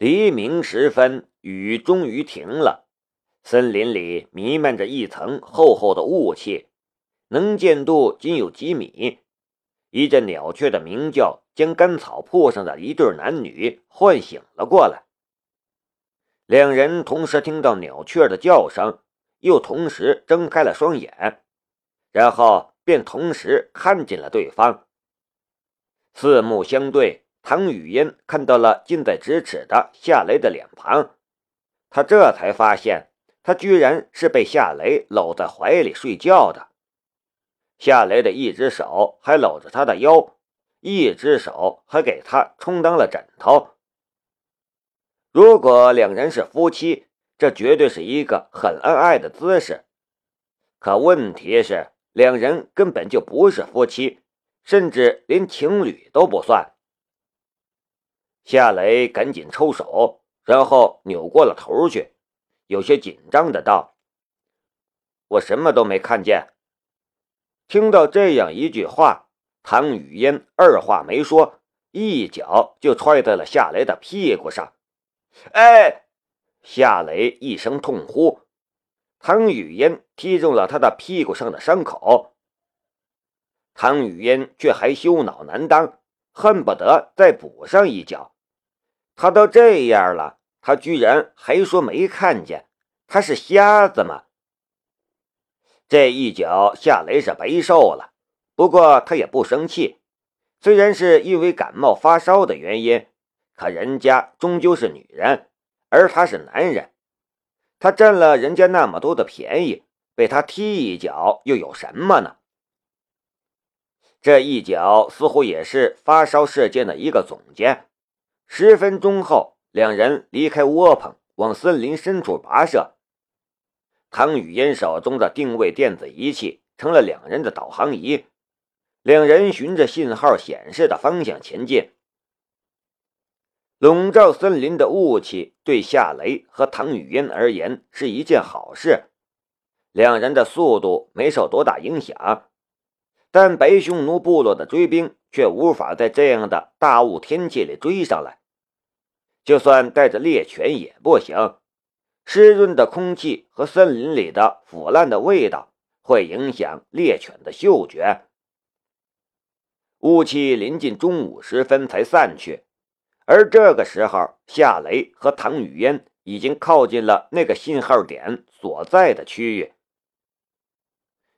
黎明时分，雨终于停了，森林里弥漫着一层厚厚的雾气，能见度仅有几米。一阵鸟雀的鸣叫将干草铺上的一对男女唤醒了过来。两人同时听到鸟雀的叫声，又同时睁开了双眼，然后便同时看见了对方。四目相对。唐雨嫣看到了近在咫尺的夏雷的脸庞，他这才发现，他居然是被夏雷搂在怀里睡觉的。夏雷的一只手还搂着他的腰，一只手还给他充当了枕头。如果两人是夫妻，这绝对是一个很恩爱的姿势。可问题是，两人根本就不是夫妻，甚至连情侣都不算。夏雷赶紧抽手，然后扭过了头去，有些紧张的道：“我什么都没看见。”听到这样一句话，唐雨嫣二话没说，一脚就踹在了夏雷的屁股上。“哎！”夏雷一声痛呼，唐雨嫣踢中了他的屁股上的伤口。唐雨嫣却还羞恼难当。恨不得再补上一脚，他都这样了，他居然还说没看见，他是瞎子吗？这一脚夏雷是白受了，不过他也不生气，虽然是因为感冒发烧的原因，可人家终究是女人，而他是男人，他占了人家那么多的便宜，被他踢一脚又有什么呢？这一脚似乎也是发烧事件的一个总结。十分钟后，两人离开窝棚，往森林深处跋涉。唐雨嫣手中的定位电子仪器成了两人的导航仪，两人循着信号显示的方向前进。笼罩森林的雾气对夏雷和唐雨嫣而言是一件好事，两人的速度没受多大影响。但白匈奴部落的追兵却无法在这样的大雾天气里追上来，就算带着猎犬也不行。湿润的空气和森林里的腐烂的味道会影响猎犬的嗅觉。雾气临近中午时分才散去，而这个时候，夏雷和唐雨嫣已经靠近了那个信号点所在的区域。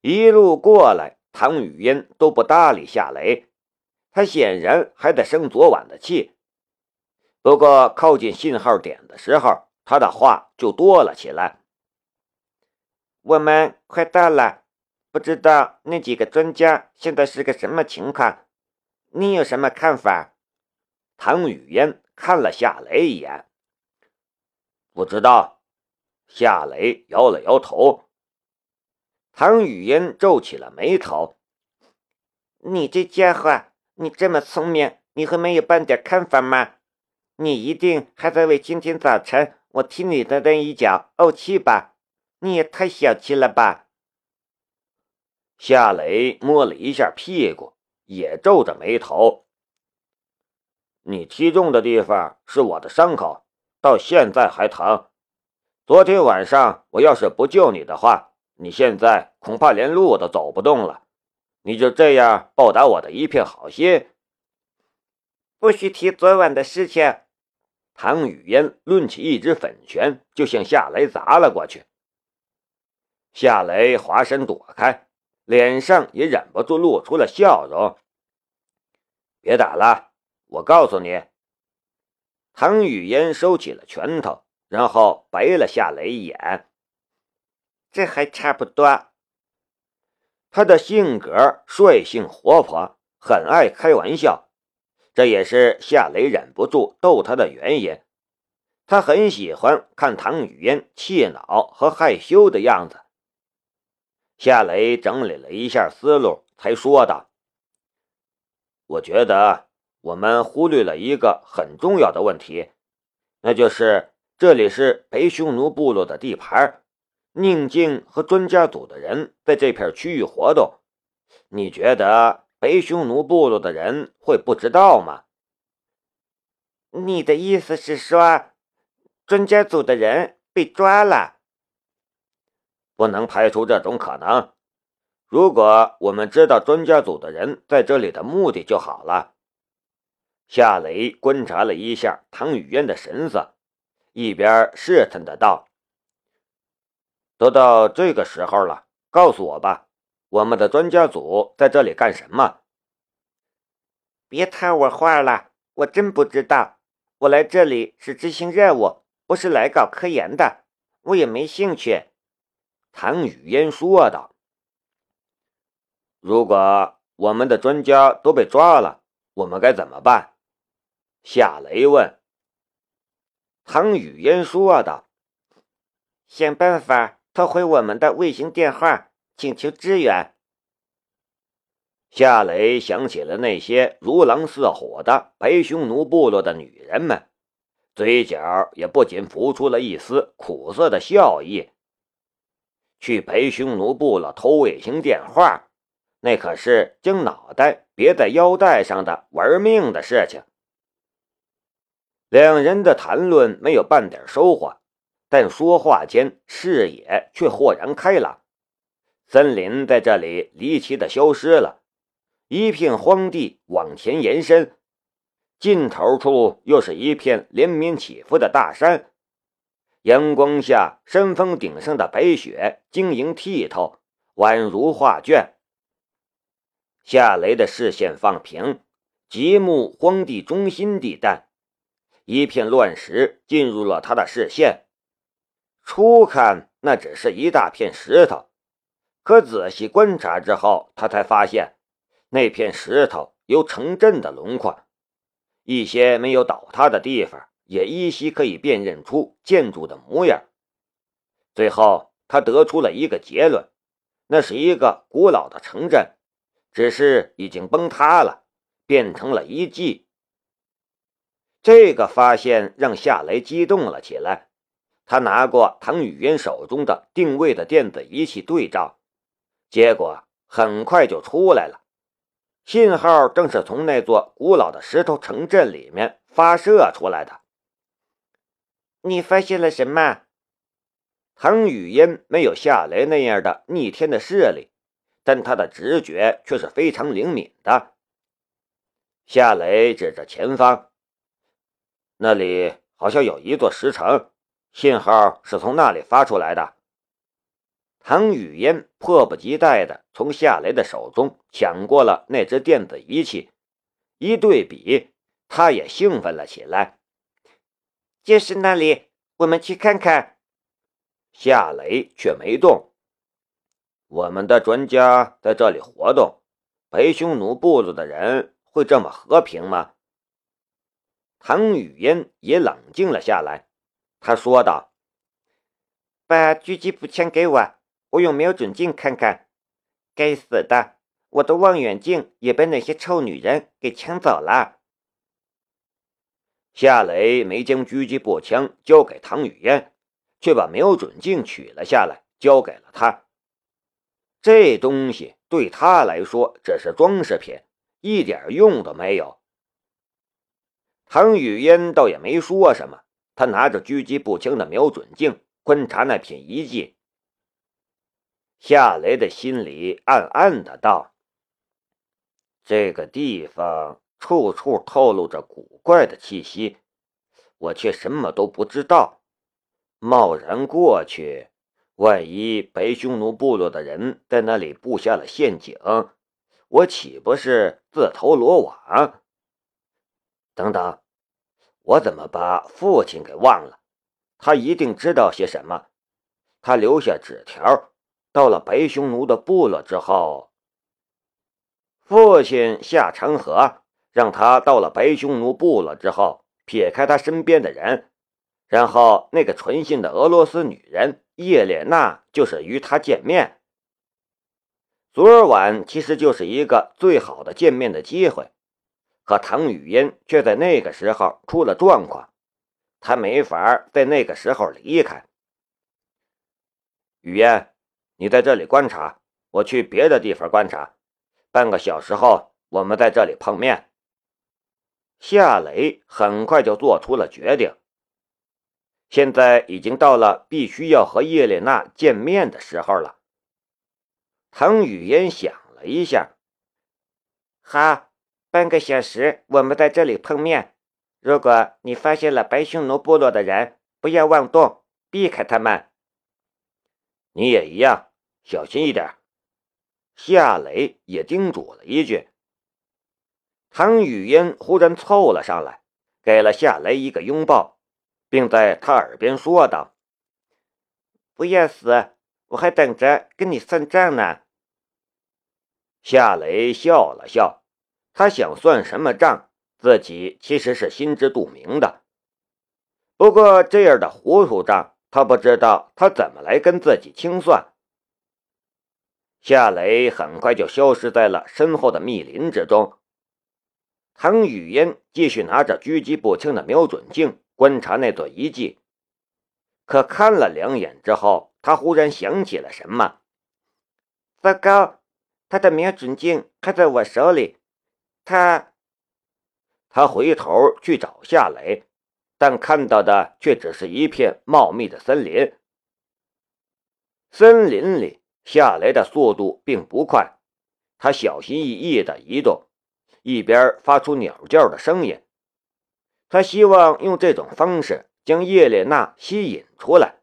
一路过来。唐雨嫣都不搭理夏雷，他显然还在生昨晚的气。不过靠近信号点的时候，他的话就多了起来。我们快到了，不知道那几个专家现在是个什么情况？你有什么看法？唐雨嫣看了夏雷一眼，不知道。夏雷摇了摇头。唐雨嫣皱起了眉头：“你这家伙，你这么聪明，你会没有半点看法吗？你一定还在为今天早晨我踢你的那一脚怄气吧？你也太小气了吧！”夏雷摸了一下屁股，也皱着眉头：“你踢中的地方是我的伤口，到现在还疼。昨天晚上我要是不救你的话……”你现在恐怕连路都走不动了，你就这样报答我的一片好心？不许提昨晚的事情！唐雨嫣抡起一只粉拳就向夏雷砸了过去。夏雷滑身躲开，脸上也忍不住露出了笑容。别打了，我告诉你。唐雨嫣收起了拳头，然后白了夏雷一眼。这还差不多。他的性格率性活泼，很爱开玩笑，这也是夏雷忍不住逗他的原因。他很喜欢看唐雨嫣气恼和害羞的样子。夏雷整理了一下思路，才说道：“我觉得我们忽略了一个很重要的问题，那就是这里是北匈奴部落的地盘。”宁静和专家组的人在这片区域活动，你觉得北匈奴部落的人会不知道吗？你的意思是说，专家组的人被抓了？不能排除这种可能。如果我们知道专家组的人在这里的目的就好了。夏雷观察了一下唐雨嫣的神色，一边试探的道：“都到这个时候了，告诉我吧，我们的专家组在这里干什么？”别套我话了，我真不知道。我来这里是执行任务，不是来搞科研的，我也没兴趣。”唐雨嫣说道。“如果我们的专家都被抓了，我们该怎么办？”夏雷问。唐雨嫣说道：“想办法偷回我们的卫星电话，请求支援。”夏雷想起了那些如狼似虎的白匈奴部落的女人们，嘴角也不禁浮出了一丝苦涩的笑意。去白匈奴部落偷卫星电话，那可是将脑袋别在腰带上的玩命的事情。两人的谈论没有半点收获，但说话间视野却豁然开朗。森林在这里离奇的消失了，一片荒地往前延伸，尽头处又是一片连绵起伏的大山。阳光下，山峰顶上的白雪晶莹剔透，宛如画卷。夏雷的视线放平，极目荒地中心地带。一片乱石进入了他的视线，初看那只是一大片石头，可仔细观察之后，他才发现那片石头有城镇的轮廓，一些没有倒塌的地方也依稀可以辨认出建筑的模样。最后，他得出了一个结论：那是一个古老的城镇，只是已经崩塌了，变成了遗迹。这个发现让夏雷激动了起来，他拿过唐雨嫣手中的定位的电子仪器对照，结果很快就出来了，信号正是从那座古老的石头城镇里面发射出来的。你发现了什么？唐雨嫣没有夏雷那样的逆天的视力，但他的直觉却是非常灵敏的。夏雷指着前方。那里好像有一座石城，信号是从那里发出来的。唐雨嫣迫不及待地从夏雷的手中抢过了那只电子仪器，一对比，他也兴奋了起来。就是那里，我们去看看。夏雷却没动。我们的专家在这里活动，白匈奴部落的人会这么和平吗？唐雨嫣也冷静了下来，他说道：“把狙击步枪给我，我用瞄准镜看看。该死的，我的望远镜也被那些臭女人给抢走了。”夏雷没将狙击步枪交给唐雨嫣，却把瞄准镜取了下来，交给了他。这东西对他来说只是装饰品，一点用都没有。唐雨嫣倒也没说什么，他拿着狙击步枪的瞄准镜观察那片遗迹。夏雷的心里暗暗的道：“这个地方处处透露着古怪的气息，我却什么都不知道。贸然过去，万一白匈奴部落的人在那里布下了陷阱，我岂不是自投罗网？”等等，我怎么把父亲给忘了？他一定知道些什么。他留下纸条，到了白匈奴的部落之后，父亲下长河，让他到了白匈奴部落之后，撇开他身边的人，然后那个纯信的俄罗斯女人叶莲娜就是与他见面。昨晚其实就是一个最好的见面的机会。可唐雨嫣却在那个时候出了状况，他没法在那个时候离开。雨嫣，你在这里观察，我去别的地方观察。半个小时后，我们在这里碰面。夏雷很快就做出了决定。现在已经到了必须要和叶莲娜见面的时候了。唐雨嫣想了一下，好，半个小时我们在这里碰面。如果你发现了白匈奴部落的人，不要妄动，避开他们。你也一样，小心一点。夏雷也叮嘱了一句。唐雨嫣忽然凑了上来，给了夏雷一个拥抱。并在他耳边说道：“不要死，我还等着跟你算账呢。”夏雷笑了笑，他想算什么账，自己其实是心知肚明的。不过这样的糊涂账，他不知道他怎么来跟自己清算。夏雷很快就消失在了身后的密林之中。唐雨嫣继续拿着狙击步枪的瞄准镜。观察那座遗迹，可看了两眼之后，他忽然想起了什么。糟糕，他的瞄准镜还在我手里。他，他回头去找夏雷，但看到的却只是一片茂密的森林。森林里，下雷的速度并不快，他小心翼翼地移动，一边发出鸟叫的声音。他希望用这种方式将叶莲娜吸引出来。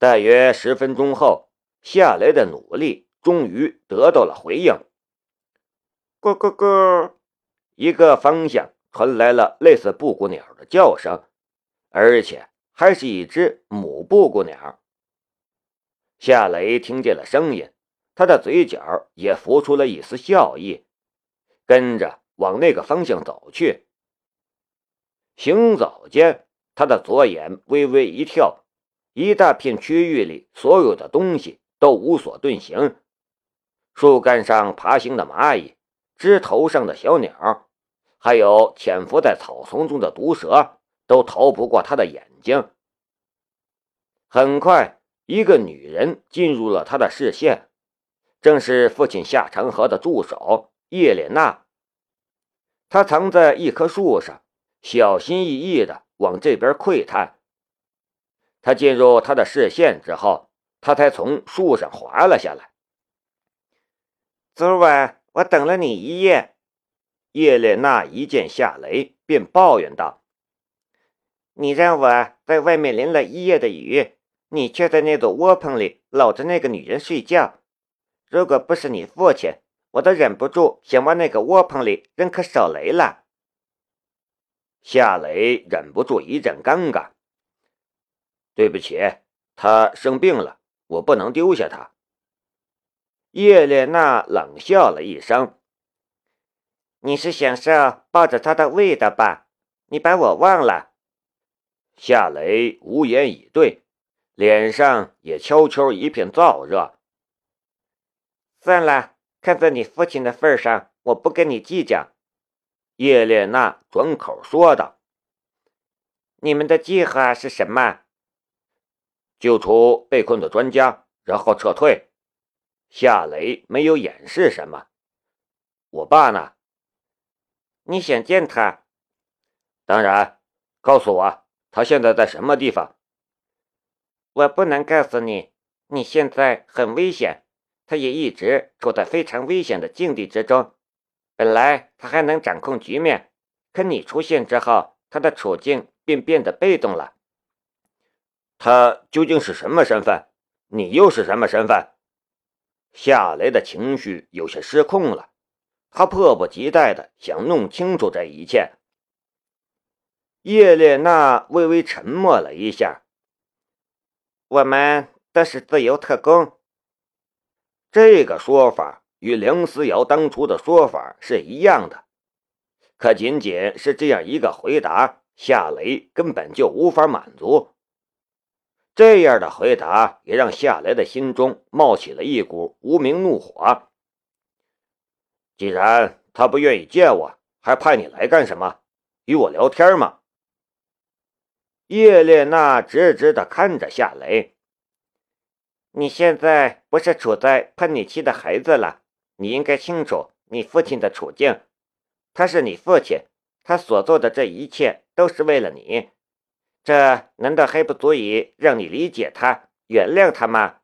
大约十分钟后，夏雷的努力终于得到了回应。咕咕咕，一个方向传来了类似布谷鸟的叫声，而且还是一只母布谷鸟。夏雷听见了声音，他的嘴角也浮出了一丝笑意，跟着往那个方向走去。行走间，他的左眼微微一跳，一大片区域里所有的东西都无所遁形。树干上爬行的蚂蚁，枝头上的小鸟，还有潜伏在草丛中的毒蛇，都逃不过他的眼睛。很快，一个女人进入了他的视线，正是父亲夏长河的助手叶莲娜。她藏在一棵树上。小心翼翼地往这边窥探。他进入他的视线之后，他才从树上滑了下来。昨晚我等了你一夜。叶莲娜一见夏雷，便抱怨道：“你让我在外面淋了一夜的雨，你却在那座窝棚里搂着那个女人睡觉。如果不是你父亲，我都忍不住想往那个窝棚里扔颗手雷了。”夏雷忍不住一阵尴尬。对不起，他生病了，我不能丢下他。叶莲娜冷笑了一声：“你是享受抱着他的味道吧？你把我忘了？”夏雷无言以对，脸上也悄悄一片燥热。算了，看在你父亲的份上，我不跟你计较。叶莲娜转口说道：“你们的计划是什么？救出被困的专家，然后撤退。”夏雷没有掩饰什么。我爸呢？你想见他？当然。告诉我，他现在在什么地方？我不能告诉你。你现在很危险，他也一直处在非常危险的境地之中。本来他还能掌控局面，可你出现之后，他的处境便变得被动了。他究竟是什么身份？你又是什么身份？夏雷的情绪有些失控了，他迫不及待的想弄清楚这一切。叶莲娜微微沉默了一下。我们都是自由特工，这个说法。与梁思瑶当初的说法是一样的，可仅仅是这样一个回答，夏雷根本就无法满足。这样的回答也让夏雷的心中冒起了一股无名怒火。既然他不愿意见我，还派你来干什么？与我聊天吗？叶莲娜直直地看着夏雷：“你现在不是处在叛逆期的孩子了？”你应该清楚你父亲的处境，他是你父亲，他所做的这一切都是为了你，这难道还不足以让你理解他、原谅他吗？